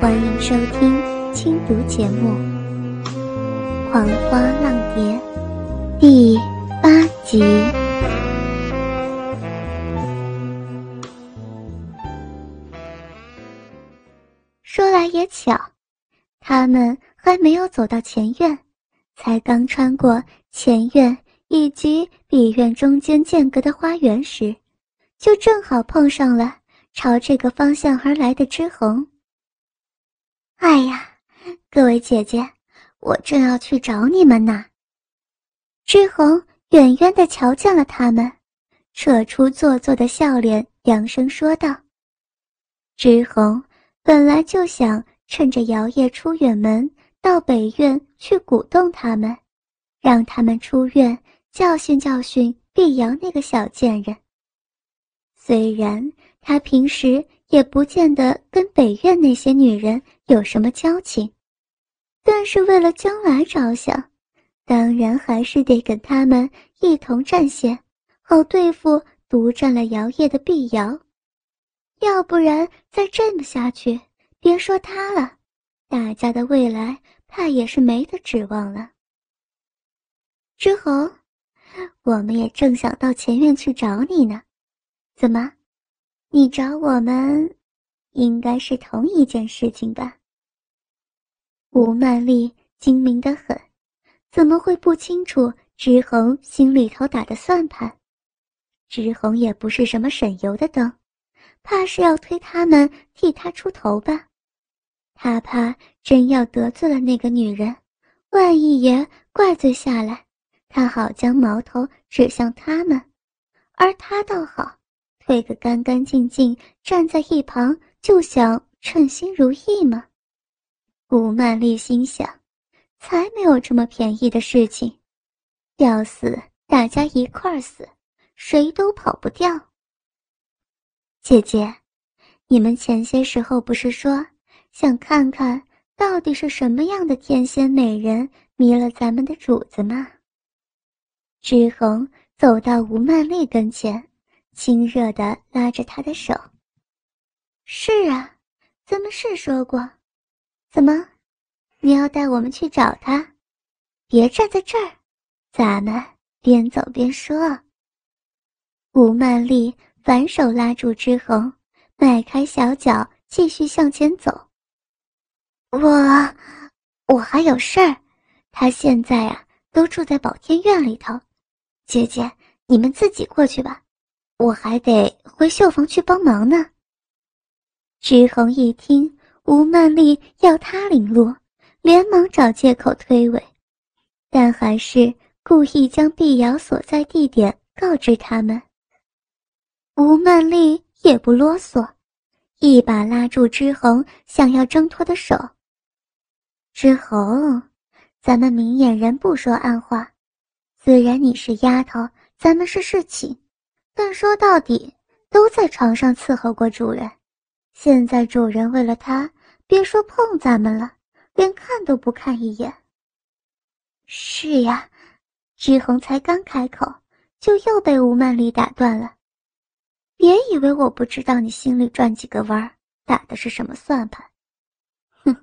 欢迎收听轻读节目《狂花浪蝶》第八集。说来也巧，他们还没有走到前院，才刚穿过前院以及里院中间间隔的花园时，就正好碰上了朝这个方向而来的之恒。哎呀，各位姐姐，我正要去找你们呢。之恒远远的瞧见了他们，扯出做作的笑脸，扬声说道：“之恒本来就想趁着姚叶出远门，到北院去鼓动他们，让他们出院教训教训碧瑶那个小贱人。虽然他平时……”也不见得跟北院那些女人有什么交情，但是为了将来着想，当然还是得跟他们一同战线，好对付独占了摇叶的碧瑶。要不然再这么下去，别说他了，大家的未来怕也是没得指望了。之后，我们也正想到前院去找你呢，怎么？你找我们，应该是同一件事情吧？吴曼丽精明的很，怎么会不清楚之恒心里头打的算盘？之恒也不是什么省油的灯，怕是要推他们替他出头吧？他怕真要得罪了那个女人，万一也怪罪下来，他好将矛头指向他们，而他倒好。退个干干净净，站在一旁就想称心如意吗？吴曼丽心想，才没有这么便宜的事情，要死大家一块儿死，谁都跑不掉。姐姐，你们前些时候不是说想看看到底是什么样的天仙美人迷了咱们的主子吗？志恒走到吴曼丽跟前。亲热的拉着她的手。是啊，咱们是说过，怎么，你要带我们去找他？别站在这儿，咱们边走边说。吴曼丽反手拉住之恒，迈开小脚继续向前走。我，我还有事儿，他现在啊都住在宝天院里头，姐姐你们自己过去吧。我还得回绣房去帮忙呢。之恒一听吴曼丽要他领路，连忙找借口推诿，但还是故意将碧瑶所在地点告知他们。吴曼丽也不啰嗦，一把拉住之恒想要挣脱的手。之恒，咱们明眼人不说暗话，虽然你是丫头，咱们是侍寝。但说到底，都在床上伺候过主人。现在主人为了他，别说碰咱们了，连看都不看一眼。是呀，志恒才刚开口，就又被吴曼丽打断了。别以为我不知道你心里转几个弯，打的是什么算盘。哼，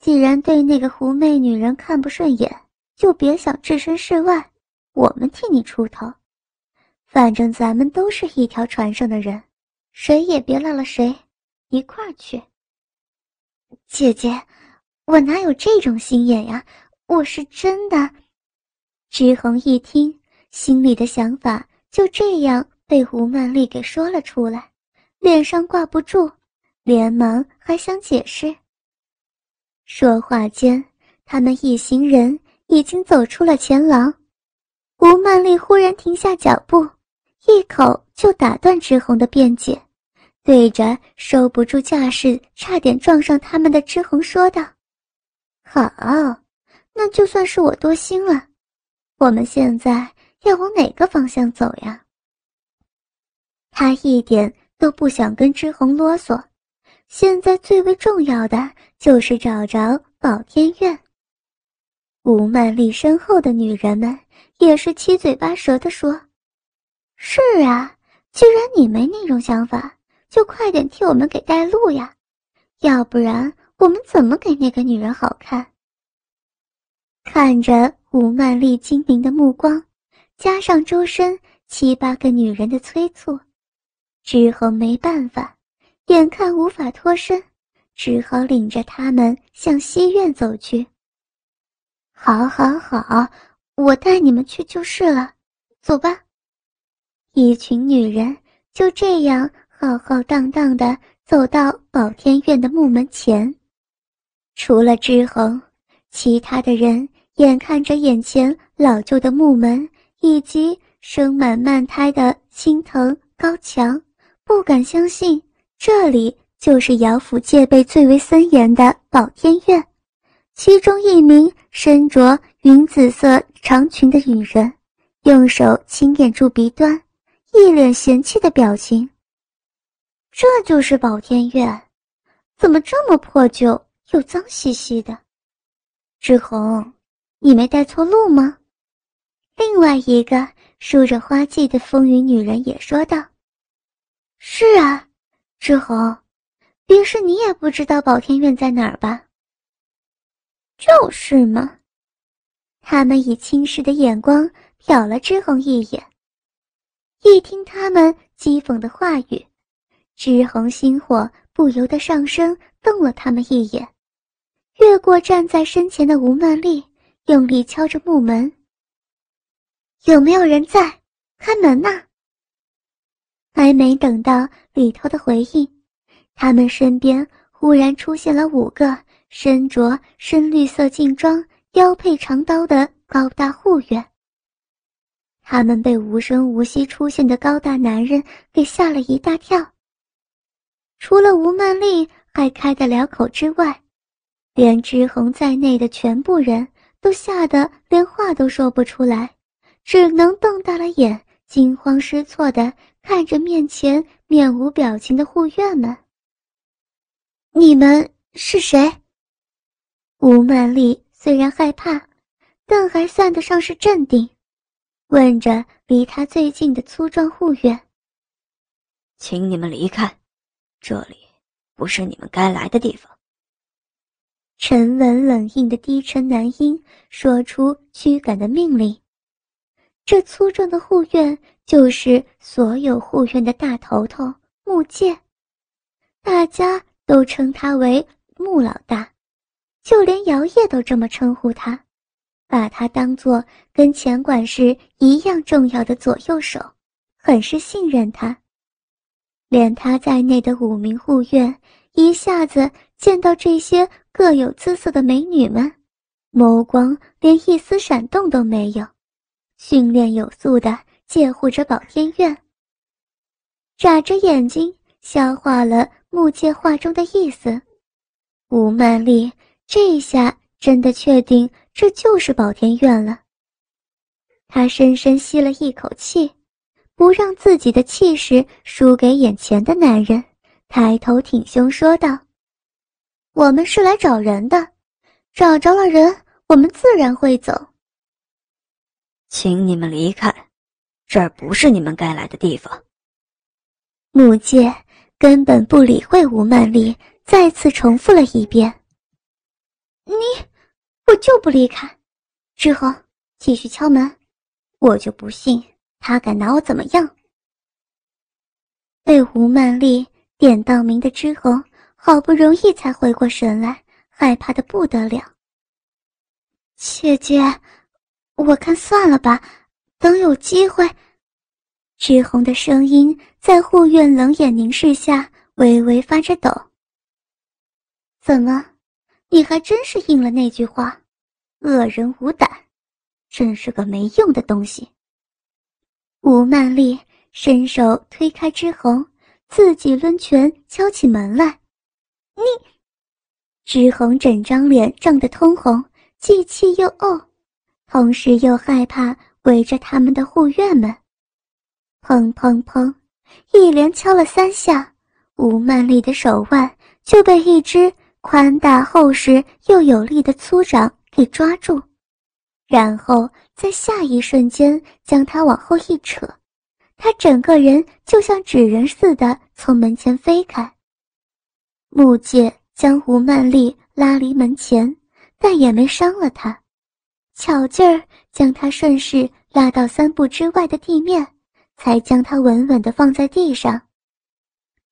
既然对那个狐媚女人看不顺眼，就别想置身事外，我们替你出头。反正咱们都是一条船上的人，谁也别落了谁，一块儿去。姐姐，我哪有这种心眼呀？我是真的。之恒一听，心里的想法就这样被吴曼丽给说了出来，脸上挂不住，连忙还想解释。说话间，他们一行人已经走出了前廊，吴曼丽忽然停下脚步。一口就打断之恒的辩解，对着收不住架势、差点撞上他们的之恒说道：“好，那就算是我多心了。我们现在要往哪个方向走呀？”他一点都不想跟之恒啰嗦，现在最为重要的就是找着宝天院。吴曼丽身后的女人们也是七嘴八舌的说。是啊，既然你没那种想法，就快点替我们给带路呀，要不然我们怎么给那个女人好看？看着吴曼丽精明的目光，加上周身七八个女人的催促，之后没办法，眼看无法脱身，只好领着他们向西院走去。好，好，好，我带你们去就是了，走吧。一群女人就这样浩浩荡荡的走到宝天院的木门前，除了志恒，其他的人。眼看着眼前老旧的木门以及生满慢胎的青藤高墙，不敢相信这里就是姚府戒备最为森严的宝天院。其中一名身着云紫色长裙的女人，用手轻掩住鼻端，一脸嫌弃的表情。这就是宝天院，怎么这么破旧又脏兮兮的？志宏。你没带错路吗？另外一个梳着花髻的风云女人也说道：“是啊，志宏，别是你也不知道宝天院在哪儿吧？”就是嘛。他们以轻视的眼光瞟了志宏一眼，一听他们讥讽的话语，志宏心火不由得上升，瞪了他们一眼，越过站在身前的吴曼丽。用力敲着木门。有没有人在？开门呐！还没等到里头的回应，他们身边忽然出现了五个身着深绿色劲装、腰配长刀的高大护院。他们被无声无息出现的高大男人给吓了一大跳。除了吴曼丽还开得了口之外，连之红在内的全部人。都吓得连话都说不出来，只能瞪大了眼，惊慌失措的看着面前面无表情的护院们。你们是谁？吴曼丽虽然害怕，但还算得上是镇定，问着离他最近的粗壮护院：“请你们离开，这里不是你们该来的地方。”沉稳冷硬的低沉男音说出驱赶的命令。这粗壮的护院就是所有护院的大头头木剑，大家都称他为穆老大，就连姚烨都这么称呼他，把他当做跟钱管事一样重要的左右手，很是信任他。连他在内的五名护院一下子见到这些。各有姿色的美女们，眸光连一丝闪动都没有，训练有素的借护着宝天院。眨着眼睛消化了木界话中的意思，吴曼丽这下真的确定这就是宝天院了。她深深吸了一口气，不让自己的气势输给眼前的男人，抬头挺胸说道。我们是来找人的，找着了人，我们自然会走。请你们离开，这儿不是你们该来的地方。木界根本不理会吴曼丽，再次重复了一遍：“你，我就不离开。”之后继续敲门，我就不信他敢拿我怎么样。被吴曼丽点到名的之后。好不容易才回过神来，害怕的不得了。姐姐，我看算了吧，等有机会。志红的声音在护院冷眼凝视下微微发着抖。怎么，你还真是应了那句话，恶人无胆，真是个没用的东西。吴曼丽伸手推开之红，自己抡拳敲起门来。你，志红整张脸涨得通红，既气又怄，同时又害怕围着他们的护院们。砰砰砰，一连敲了三下，吴曼丽的手腕就被一只宽大厚实又有力的粗掌给抓住，然后在下一瞬间将她往后一扯，她整个人就像纸人似的从门前飞开。木界将吴曼丽拉离门前，但也没伤了她，巧劲儿将她顺势拉到三步之外的地面，才将她稳稳地放在地上。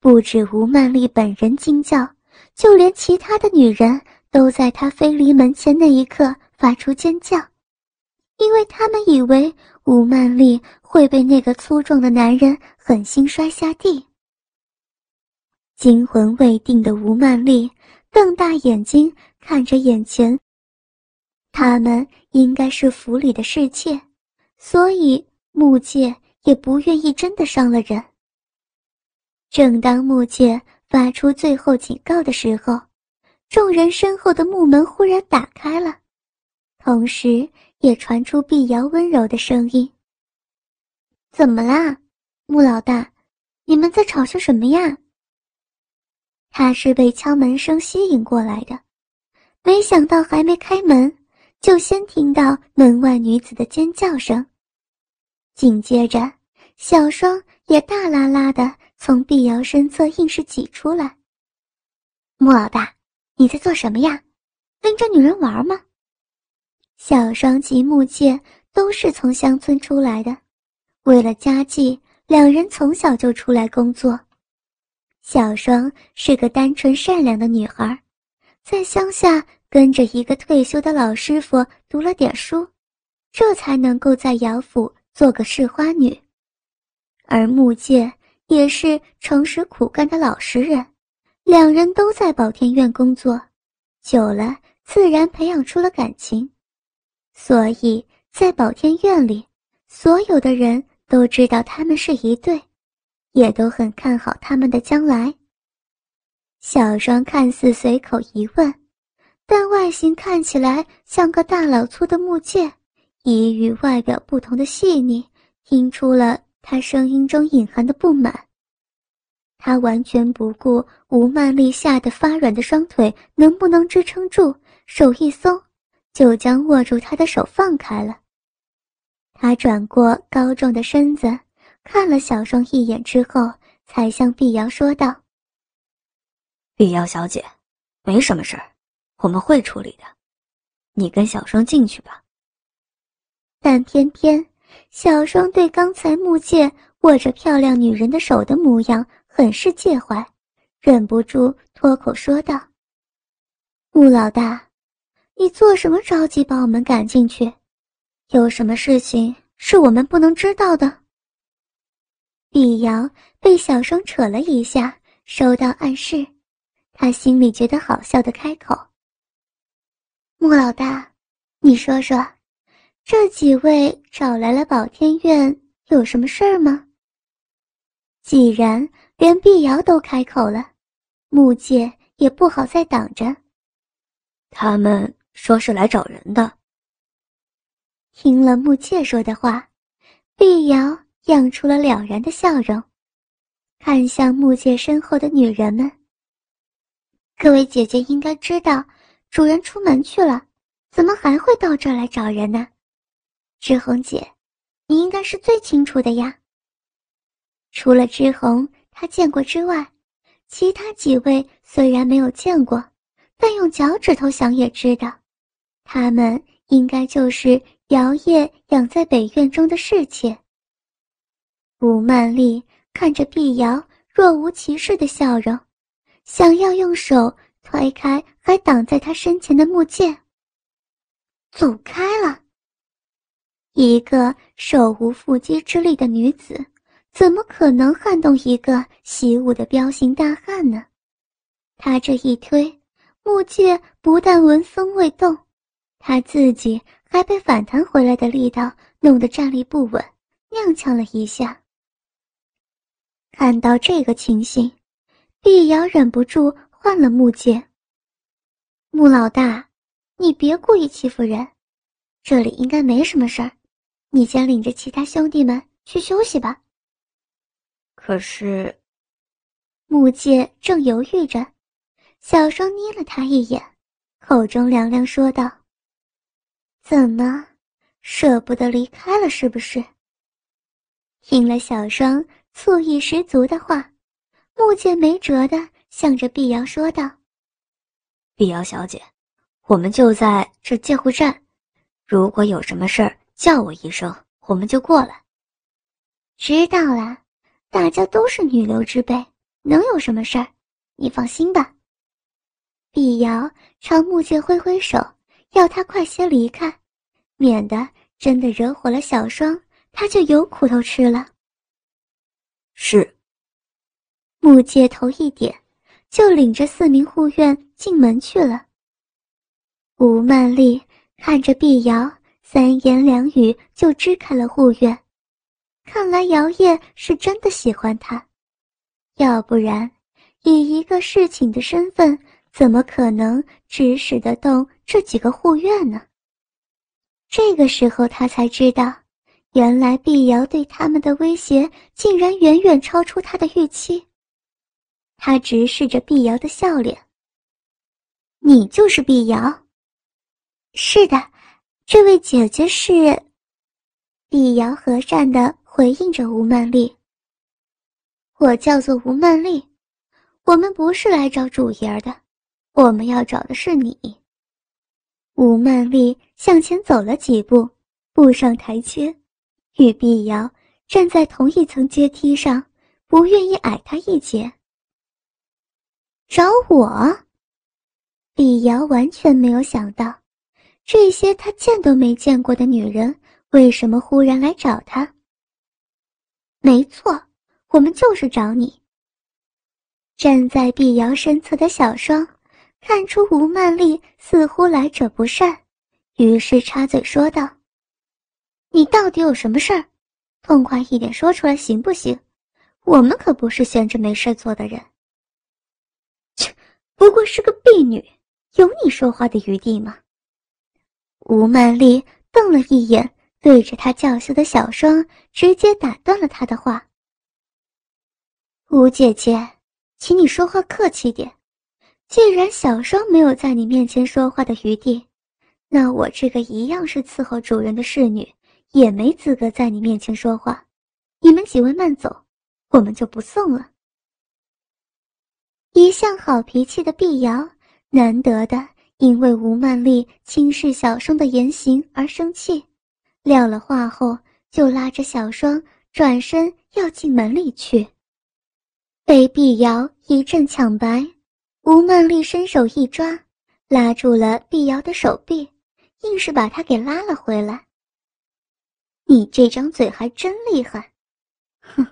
不止吴曼丽本人惊叫，就连其他的女人都在她飞离门前那一刻发出尖叫，因为他们以为吴曼丽会被那个粗壮的男人狠心摔下地。惊魂未定的吴曼丽瞪大眼睛看着眼前。他们应该是府里的侍妾，所以木界也不愿意真的伤了人。正当木界发出最后警告的时候，众人身后的木门忽然打开了，同时也传出碧瑶温柔的声音：“怎么啦，穆老大？你们在吵些什么呀？”他是被敲门声吸引过来的，没想到还没开门，就先听到门外女子的尖叫声。紧接着，小双也大拉拉的从碧瑶身侧硬是挤出来。穆老大，你在做什么呀？拎着女人玩吗？小双及木剑都是从乡村出来的，为了家计，两人从小就出来工作。小双是个单纯善良的女孩，在乡下跟着一个退休的老师傅读了点书，这才能够在姚府做个侍花女。而木剑也是诚实苦干的老实人，两人都在宝天院工作，久了自然培养出了感情，所以在宝天院里，所有的人都知道他们是一对。也都很看好他们的将来。小双看似随口一问，但外形看起来像个大老粗的木剑，以与外表不同的细腻，听出了他声音中隐含的不满。他完全不顾吴曼丽吓得发软的双腿能不能支撑住，手一松，就将握住他的手放开了。他转过高壮的身子。看了小双一眼之后，才向碧瑶说道：“碧瑶小姐，没什么事儿，我们会处理的。你跟小双进去吧。”但偏偏小双对刚才木界握着漂亮女人的手的模样很是介怀，忍不住脱口说道：“穆老大，你做什么着急把我们赶进去？有什么事情是我们不能知道的？”碧瑶被小双扯了一下，收到暗示，他心里觉得好笑的开口：“穆老大，你说说，这几位找来了宝天院有什么事儿吗？”既然连碧瑶都开口了，木界也不好再挡着。他们说是来找人的。听了木界说的话，碧瑶。漾出了了然的笑容，看向木界身后的女人们。各位姐姐应该知道，主人出门去了，怎么还会到这儿来找人呢？志红姐，你应该是最清楚的呀。除了志红，她见过之外，其他几位虽然没有见过，但用脚趾头想也知道，他们应该就是姚烨养在北院中的侍妾。吴曼丽看着碧瑶若无其事的笑容，想要用手推开还挡在她身前的木剑。走开了。一个手无缚鸡之力的女子，怎么可能撼动一个习武的彪形大汉呢？他这一推，木剑不但纹风未动，他自己还被反弹回来的力道弄得站立不稳，踉跄了一下。看到这个情形，碧瑶忍不住换了木剑。穆老大，你别故意欺负人，这里应该没什么事儿，你先领着其他兄弟们去休息吧。可是，木剑正犹豫着，小双睨了他一眼，口中凉凉说道：“怎么，舍不得离开了是不是？”听了小双。醋意十足的话，木剑没辙的向着碧瑶说道：“碧瑶小姐，我们就在这借护站，如果有什么事儿，叫我一声，我们就过来。知道了，大家都是女流之辈，能有什么事儿？你放心吧。碧瑶朝木剑挥挥手，要他快些离开，免得真的惹火了小双，他就有苦头吃了。是。木戒头一点，就领着四名护院进门去了。吴曼丽看着碧瑶，三言两语就支开了护院。看来姚烨是真的喜欢她，要不然，以一个侍寝的身份，怎么可能指使得动这几个护院呢？这个时候，他才知道，原来碧瑶对他们的威胁竟然远远超出他的预期。他直视着碧瑶的笑脸。你就是碧瑶。是的，这位姐姐是。碧瑶和善的回应着吴曼丽。我叫做吴曼丽，我们不是来找主爷的，我们要找的是你。吴曼丽向前走了几步，步上台阶，与碧瑶站在同一层阶梯上，不愿意矮她一截。找我？碧瑶完全没有想到，这些她见都没见过的女人为什么忽然来找她。没错，我们就是找你。站在碧瑶身侧的小双，看出吴曼丽似乎来者不善，于是插嘴说道：“你到底有什么事儿？痛快一点说出来行不行？我们可不是闲着没事做的人。”切不过是个婢女，有你说话的余地吗？吴曼丽瞪了一眼，对着她叫嚣的小双，直接打断了她的话：“吴姐姐，请你说话客气点。既然小双没有在你面前说话的余地，那我这个一样是伺候主人的侍女，也没资格在你面前说话。你们几位慢走，我们就不送了。”一向好脾气的碧瑶，难得的因为吴曼丽轻视小双的言行而生气，撂了话后就拉着小双转身要进门里去。被碧瑶一阵抢白，吴曼丽伸手一抓，拉住了碧瑶的手臂，硬是把她给拉了回来。你这张嘴还真厉害，哼，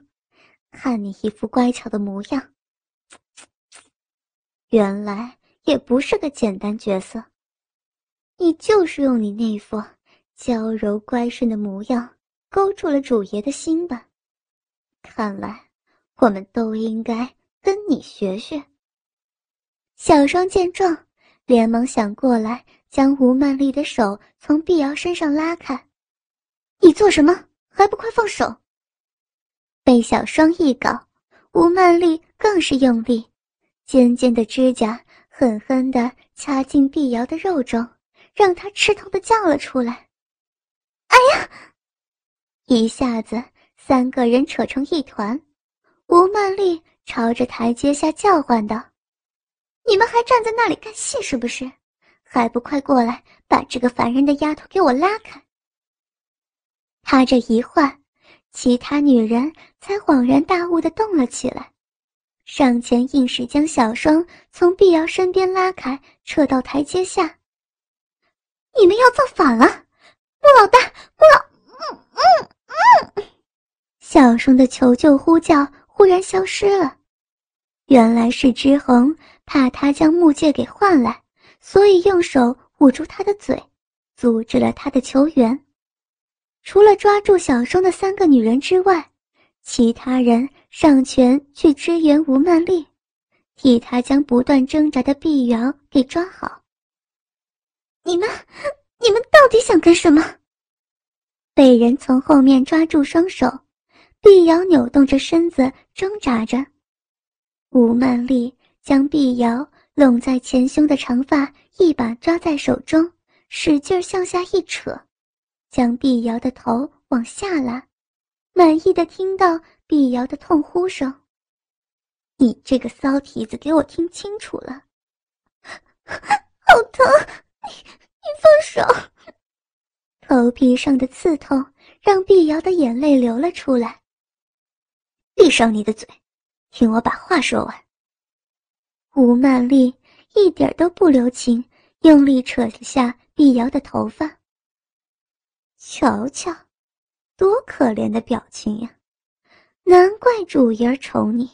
看你一副乖巧的模样。原来也不是个简单角色，你就是用你那副娇柔乖顺的模样勾住了主爷的心吧？看来我们都应该跟你学学。小双见状，连忙想过来将吴曼丽的手从碧瑶身上拉开。你做什么？还不快放手！被小双一搞，吴曼丽更是用力。尖尖的指甲狠狠地掐进碧瑶的肉中，让她吃痛的叫了出来。“哎呀！”一下子，三个人扯成一团。吴曼丽朝着台阶下叫唤道：“你们还站在那里看戏是不是？还不快过来，把这个烦人的丫头给我拉开！”她这一唤，其他女人才恍然大悟的动了起来。上前硬是将小双从碧瑶身边拉开，撤到台阶下。你们要造反了，穆老大，穆老……嗯嗯嗯！小双的求救呼叫忽然消失了，原来是之恒怕他将木戒给换来，所以用手捂住他的嘴，阻止了他的求援。除了抓住小双的三个女人之外，其他人。上前去支援吴曼丽，替她将不断挣扎的碧瑶给抓好。你们，你们到底想干什么？被人从后面抓住双手，碧瑶扭动着身子挣扎着。吴曼丽将碧瑶拢在前胸的长发一把抓在手中使劲向下一扯将碧瑶的头往下拉满意的听到碧瑶的痛呼声。你这个骚蹄子给我听清楚了好疼你你放手。头皮上的刺痛让碧瑶的眼泪流了出来。闭上你的嘴听我把话说完。吴曼丽一点都不留情，用力扯下碧瑶的头发。瞧瞧，多可怜的表情呀！难怪主爷宠你，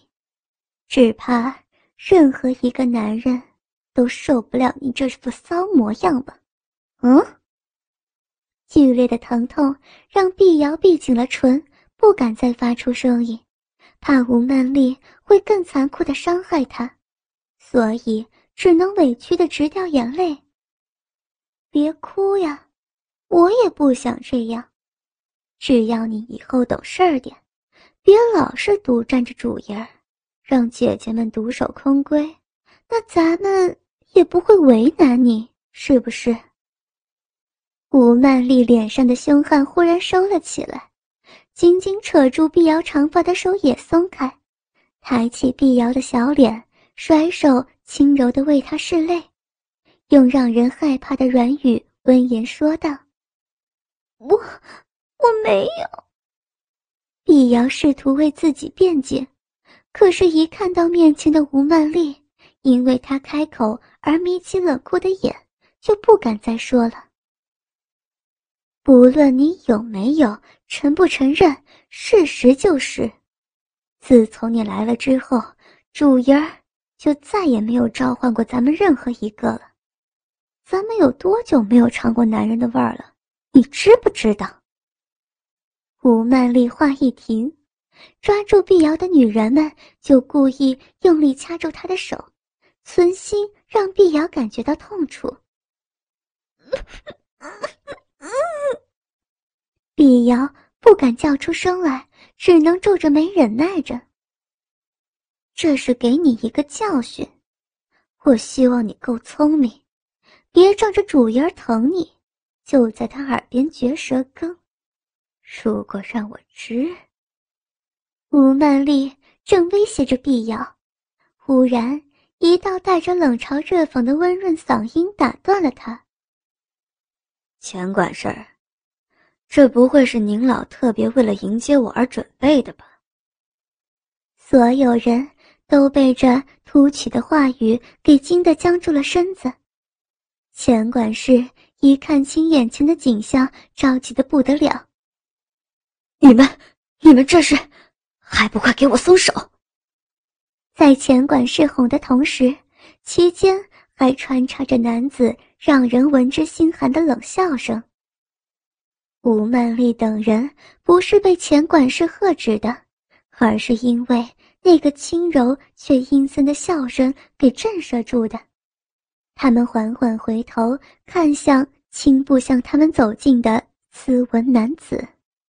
只怕任何一个男人都受不了你这副骚模样吧？嗯。剧烈的疼痛让碧瑶闭紧了唇，不敢再发出声音，怕吴曼丽会更残酷的伤害她，所以只能委屈的直掉眼泪。别哭呀，我也不想这样，只要你以后懂事点，别老是独占着主爷儿，让姐姐们独守空闺，那咱们也不会为难你，是不是？吴曼丽脸上的凶悍忽然收了起来，紧紧扯住碧瑶长发的手也松开，抬起碧瑶的小脸，甩手轻柔地为她拭泪，用让人害怕的软语温言说道：“我我没有。”碧瑶试图为自己辩解，可是，一看到面前的吴曼丽，因为她开口而眯起冷酷的眼，就不敢再说了。不论你有没有承不承认，事实就是，自从你来了之后，主爷儿就再也没有召唤过咱们任何一个了。咱们有多久没有尝过男人的味儿了？你知不知道？吴曼丽话一停，抓住碧瑶的女人们就故意用力掐住她的手，存心让碧瑶感觉到痛楚。碧瑶不敢叫出声来，只能皱着眉忍耐着。这是给你一个教训，我希望你够聪明，别仗着主爷疼你，就在他耳边嚼舌根。如果让我知……吴曼丽正威胁着碧瑶，忽然一道带着冷嘲热讽的温润嗓音打断了她：“钱管事儿。”这不会是您老特别为了迎接我而准备的吧？所有人都被这突起的话语给惊得僵住了身子。钱管事一看清眼前的景象，着急的不得了：“你们，你们这是，还不快给我松手！”在钱管事哄的同时，期间还穿插着男子让人闻之心寒的冷笑声。吴曼丽等人不是被钱管事喝止的，而是因为那个轻柔却阴森的笑声给震慑住的。他们缓缓回头看向轻步向他们走近的斯文男子。